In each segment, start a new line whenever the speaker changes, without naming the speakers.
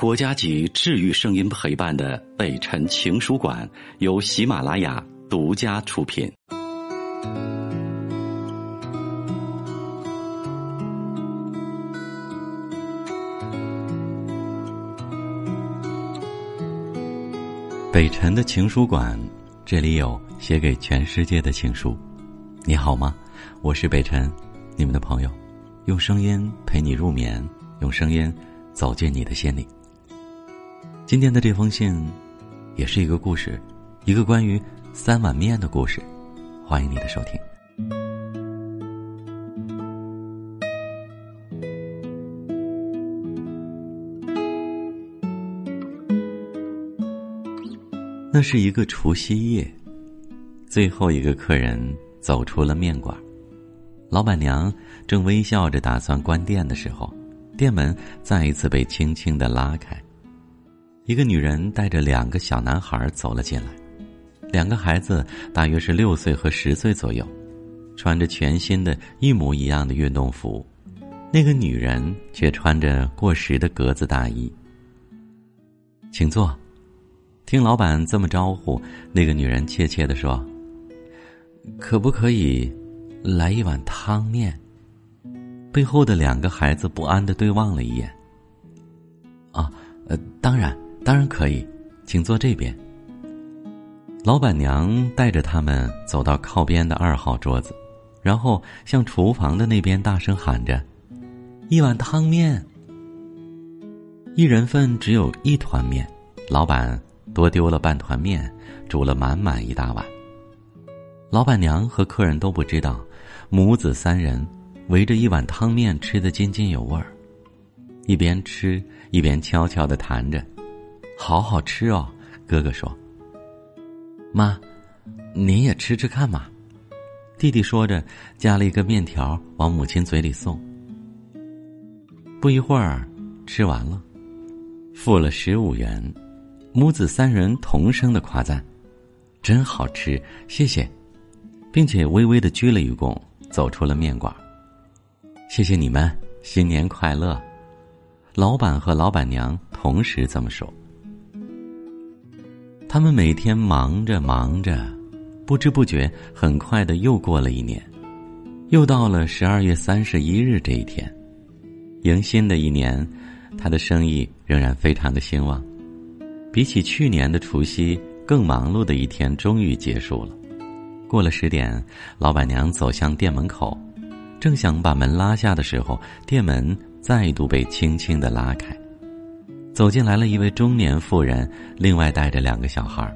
国家级治愈声音陪伴的北辰情书馆由喜马拉雅独家出品。北辰的情书馆，这里有写给全世界的情书。你好吗？我是北辰，你们的朋友，用声音陪你入眠，用声音走进你的心里。今天的这封信，也是一个故事，一个关于三碗面的故事。欢迎你的收听。那是一个除夕夜，最后一个客人走出了面馆，老板娘正微笑着打算关店的时候，店门再一次被轻轻的拉开。一个女人带着两个小男孩走了进来，两个孩子大约是六岁和十岁左右，穿着全新的一模一样的运动服，那个女人却穿着过时的格子大衣。请坐。听老板这么招呼，那个女人怯怯的说：“可不可以来一碗汤面？”背后的两个孩子不安的对望了一眼。啊，呃，当然。当然可以，请坐这边。老板娘带着他们走到靠边的二号桌子，然后向厨房的那边大声喊着：“一碗汤面。”一人份只有一团面，老板多丢了半团面，煮了满满一大碗。老板娘和客人都不知道，母子三人围着一碗汤面吃得津津有味儿，一边吃一边悄悄的谈着。好好吃哦，哥哥说。妈，您也吃吃看嘛。弟弟说着，夹了一个面条往母亲嘴里送。不一会儿，吃完了，付了十五元，母子三人同声的夸赞：“真好吃，谢谢。”并且微微的鞠了一躬，走出了面馆。谢谢你们，新年快乐！老板和老板娘同时这么说。他们每天忙着忙着，不知不觉，很快的又过了一年，又到了十二月三十一日这一天，迎新的一年，他的生意仍然非常的兴旺，比起去年的除夕更忙碌的一天终于结束了。过了十点，老板娘走向店门口，正想把门拉下的时候，店门再度被轻轻的拉开。走进来了一位中年妇人，另外带着两个小孩。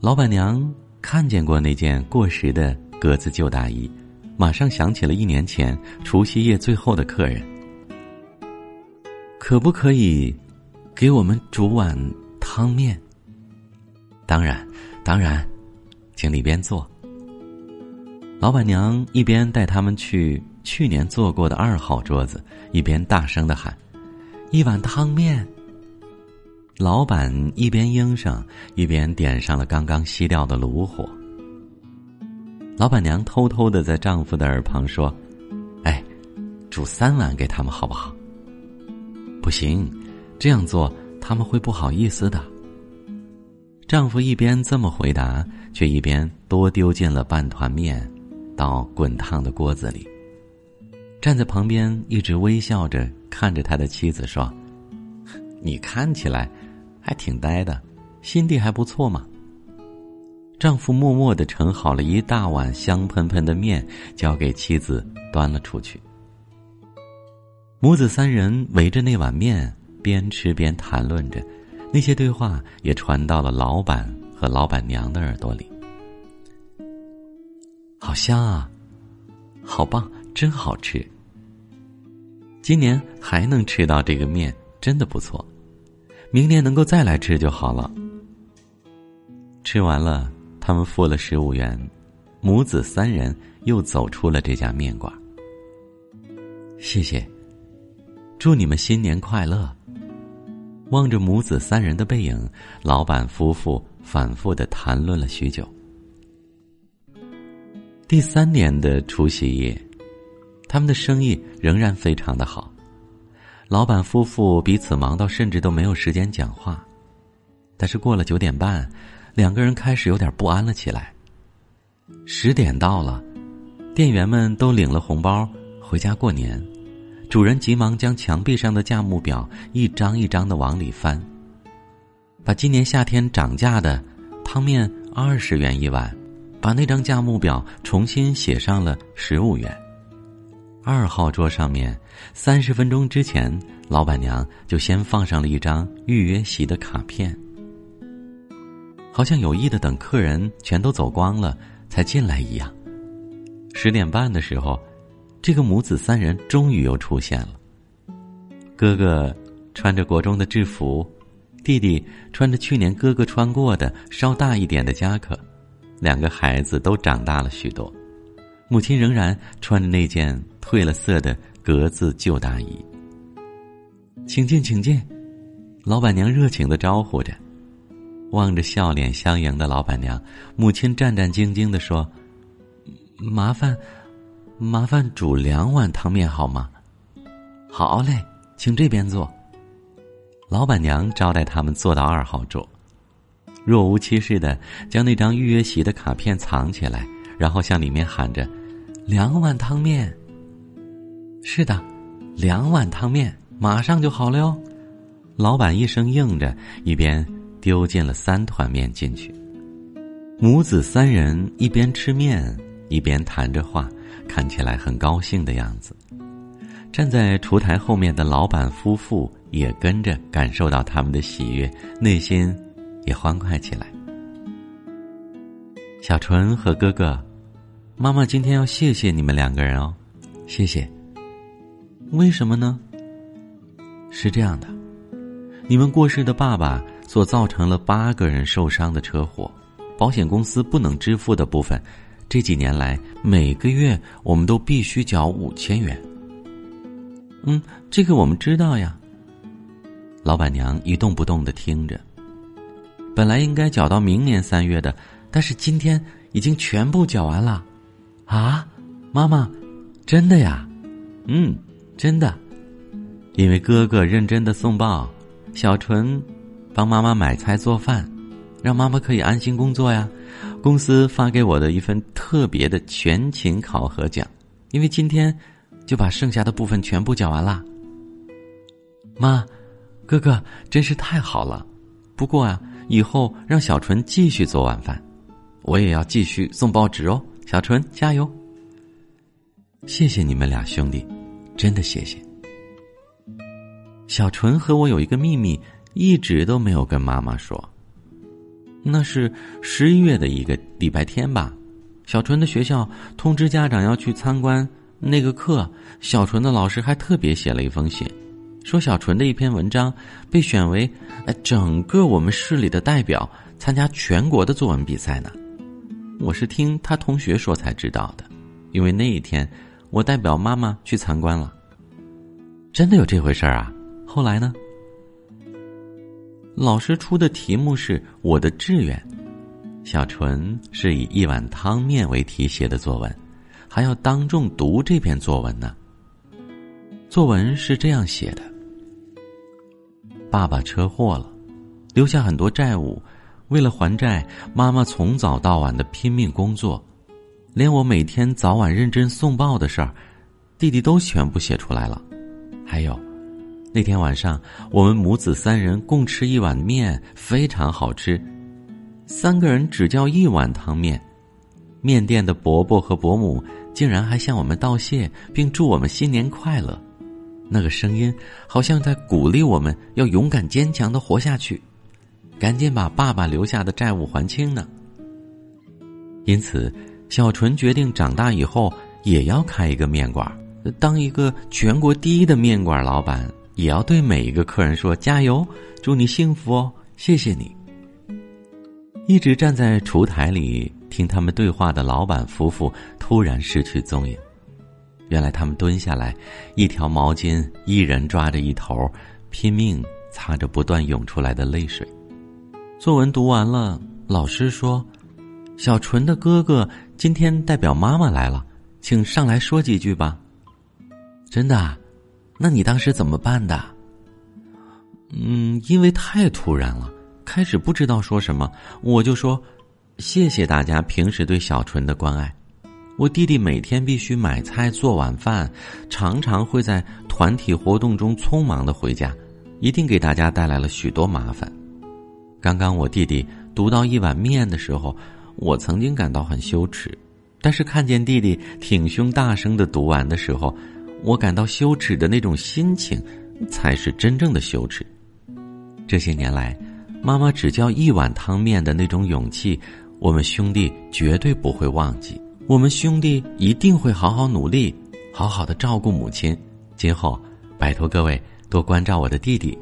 老板娘看见过那件过时的格子旧大衣，马上想起了一年前除夕夜最后的客人。可不可以给我们煮碗汤面？当然，当然，请里边坐。老板娘一边带他们去去年坐过的二号桌子，一边大声的喊。一碗汤面。老板一边应声，一边点上了刚刚熄掉的炉火。老板娘偷偷的在丈夫的耳旁说：“哎，煮三碗给他们好不好？”不行，这样做他们会不好意思的。丈夫一边这么回答，却一边多丢进了半团面到滚烫的锅子里。站在旁边一直微笑着看着他的妻子说：“ 你看起来还挺呆的，心地还不错嘛。”丈夫默默的盛好了一大碗香喷喷的面，交给妻子端了出去。母子三人围着那碗面边吃边谈论着，那些对话也传到了老板和老板娘的耳朵里。好香啊！好棒！真好吃。今年还能吃到这个面，真的不错。明年能够再来吃就好了。吃完了，他们付了十五元，母子三人又走出了这家面馆。谢谢，祝你们新年快乐。望着母子三人的背影，老板夫妇反复的谈论了许久。第三年的除夕夜。他们的生意仍然非常的好，老板夫妇彼此忙到甚至都没有时间讲话。但是过了九点半，两个人开始有点不安了起来。十点到了，店员们都领了红包回家过年，主人急忙将墙壁上的价目表一张一张的往里翻，把今年夏天涨价的汤面二十元一碗，把那张价目表重新写上了十五元。二号桌上面，三十分钟之前，老板娘就先放上了一张预约席的卡片，好像有意的等客人全都走光了才进来一样。十点半的时候，这个母子三人终于又出现了。哥哥穿着国中的制服，弟弟穿着去年哥哥穿过的稍大一点的夹克，两个孩子都长大了许多。母亲仍然穿着那件褪了色的格子旧大衣。请进，请进，老板娘热情的招呼着。望着笑脸相迎的老板娘，母亲战战兢兢的说：“麻烦，麻烦煮两碗汤面好吗？”“好嘞，请这边坐。”老板娘招待他们坐到二号桌，若无其事的将那张预约席的卡片藏起来，然后向里面喊着。两碗汤面。是的，两碗汤面马上就好了哟。老板一声应着，一边丢进了三团面进去。母子三人一边吃面，一边谈着话，看起来很高兴的样子。站在厨台后面的老板夫妇也跟着感受到他们的喜悦，内心也欢快起来。小纯和哥哥。妈妈今天要谢谢你们两个人哦，谢谢。为什么呢？是这样的，你们过世的爸爸所造成了八个人受伤的车祸，保险公司不能支付的部分，这几年来每个月我们都必须缴五千元。嗯，这个我们知道呀。老板娘一动不动的听着，本来应该缴到明年三月的，但是今天已经全部缴完了。啊，妈妈，真的呀？嗯，真的。因为哥哥认真的送报，小纯帮妈妈买菜做饭，让妈妈可以安心工作呀。公司发给我的一份特别的全勤考核奖，因为今天就把剩下的部分全部讲完啦。妈，哥哥真是太好了。不过啊，以后让小纯继续做晚饭，我也要继续送报纸哦。小纯，加油！谢谢你们俩兄弟，真的谢谢。小纯和我有一个秘密，一直都没有跟妈妈说。那是十一月的一个礼拜天吧，小纯的学校通知家长要去参观那个课，小纯的老师还特别写了一封信，说小纯的一篇文章被选为整个我们市里的代表参加全国的作文比赛呢。我是听他同学说才知道的，因为那一天我代表妈妈去参观了。真的有这回事儿啊？后来呢？老师出的题目是我的志愿，小纯是以一碗汤面为题写的作文，还要当众读这篇作文呢。作文是这样写的：爸爸车祸了，留下很多债务。为了还债，妈妈从早到晚的拼命工作，连我每天早晚认真送报的事儿，弟弟都全部写出来了。还有，那天晚上我们母子三人共吃一碗面，非常好吃。三个人只叫一碗汤面，面店的伯伯和伯母竟然还向我们道谢，并祝我们新年快乐。那个声音好像在鼓励我们要勇敢坚强的活下去。赶紧把爸爸留下的债务还清呢。因此，小纯决定长大以后也要开一个面馆，当一个全国第一的面馆老板，也要对每一个客人说：“加油，祝你幸福哦，谢谢你。”一直站在厨台里听他们对话的老板夫妇突然失去踪影。原来他们蹲下来，一条毛巾，一人抓着一头，拼命擦着不断涌出来的泪水。作文读完了，老师说：“小纯的哥哥今天代表妈妈来了，请上来说几句吧。”真的？那你当时怎么办的？嗯，因为太突然了，开始不知道说什么，我就说谢谢大家平时对小纯的关爱。我弟弟每天必须买菜做晚饭，常常会在团体活动中匆忙的回家，一定给大家带来了许多麻烦。刚刚我弟弟读到一碗面的时候，我曾经感到很羞耻，但是看见弟弟挺胸大声的读完的时候，我感到羞耻的那种心情，才是真正的羞耻。这些年来，妈妈只教一碗汤面的那种勇气，我们兄弟绝对不会忘记。我们兄弟一定会好好努力，好好的照顾母亲。今后，拜托各位多关照我的弟弟。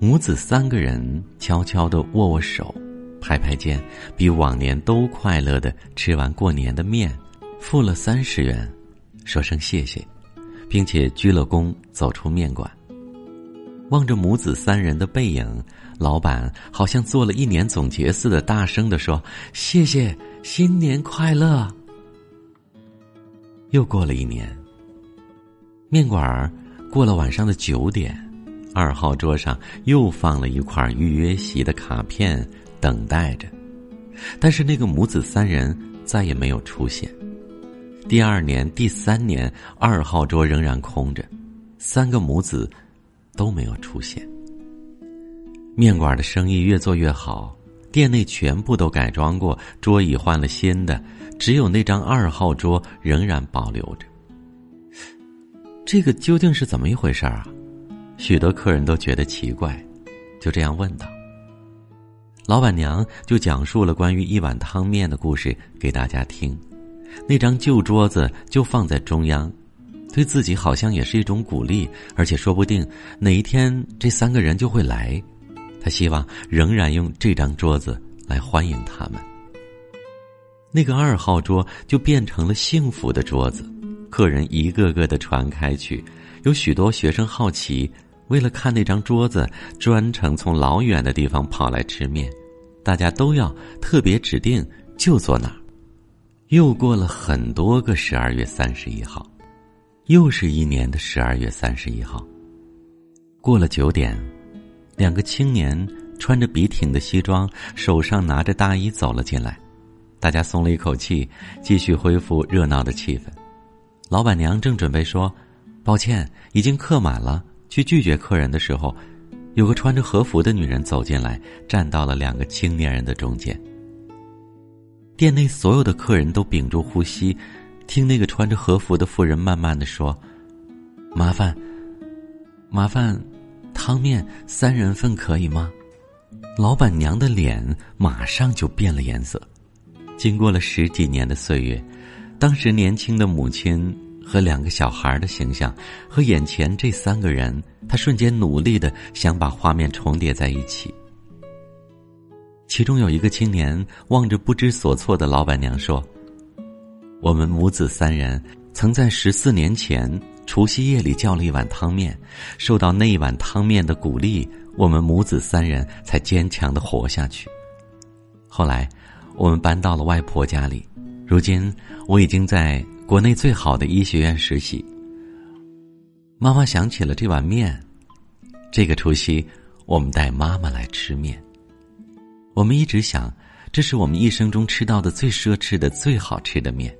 母子三个人悄悄的握握手，拍拍肩，比往年都快乐的吃完过年的面，付了三十元，说声谢谢，并且鞠了躬，走出面馆。望着母子三人的背影，老板好像做了一年总结似的，大声的说：“谢谢。”新年快乐！又过了一年，面馆儿过了晚上的九点，二号桌上又放了一块预约席的卡片，等待着。但是那个母子三人再也没有出现。第二年、第三年，二号桌仍然空着，三个母子都没有出现。面馆的生意越做越好。店内全部都改装过，桌椅换了新的，只有那张二号桌仍然保留着。这个究竟是怎么一回事啊？许多客人都觉得奇怪，就这样问道。老板娘就讲述了关于一碗汤面的故事给大家听。那张旧桌子就放在中央，对自己好像也是一种鼓励，而且说不定哪一天这三个人就会来。他希望仍然用这张桌子来欢迎他们。那个二号桌就变成了幸福的桌子，客人一个个的传开去，有许多学生好奇，为了看那张桌子，专程从老远的地方跑来吃面。大家都要特别指定就坐那儿。又过了很多个十二月三十一号，又是一年的十二月三十一号，过了九点。两个青年穿着笔挺的西装，手上拿着大衣走了进来，大家松了一口气，继续恢复热闹的气氛。老板娘正准备说：“抱歉，已经客满了。”去拒绝客人的时候，有个穿着和服的女人走进来，站到了两个青年人的中间。店内所有的客人都屏住呼吸，听那个穿着和服的妇人慢慢的说：“麻烦，麻烦。”汤面三人份可以吗？老板娘的脸马上就变了颜色。经过了十几年的岁月，当时年轻的母亲和两个小孩的形象，和眼前这三个人，他瞬间努力的想把画面重叠在一起。其中有一个青年望着不知所措的老板娘说：“我们母子三人曾在十四年前。”除夕夜里叫了一碗汤面，受到那一碗汤面的鼓励，我们母子三人才坚强的活下去。后来，我们搬到了外婆家里，如今我已经在国内最好的医学院实习。妈妈想起了这碗面，这个除夕我们带妈妈来吃面。我们一直想，这是我们一生中吃到的最奢侈的、最好吃的面。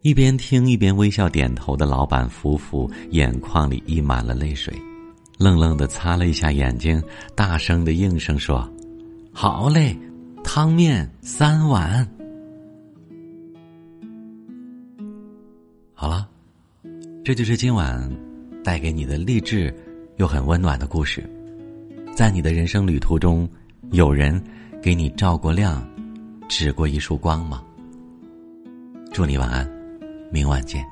一边听一边微笑点头的老板夫妇，眼眶里溢满了泪水，愣愣的擦了一下眼睛，大声的应声说：“好嘞，汤面三碗。”好了，这就是今晚带给你的励志又很温暖的故事。在你的人生旅途中，有人给你照过亮，指过一束光吗？祝你晚安。明晚见。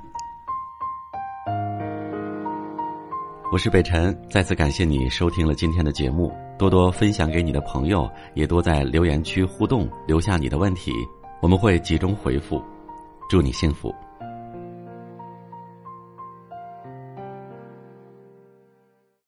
我是北辰，再次感谢你收听了今天的节目，多多分享给你的朋友，也多在留言区互动，留下你的问题，我们会集中回复。祝你幸福。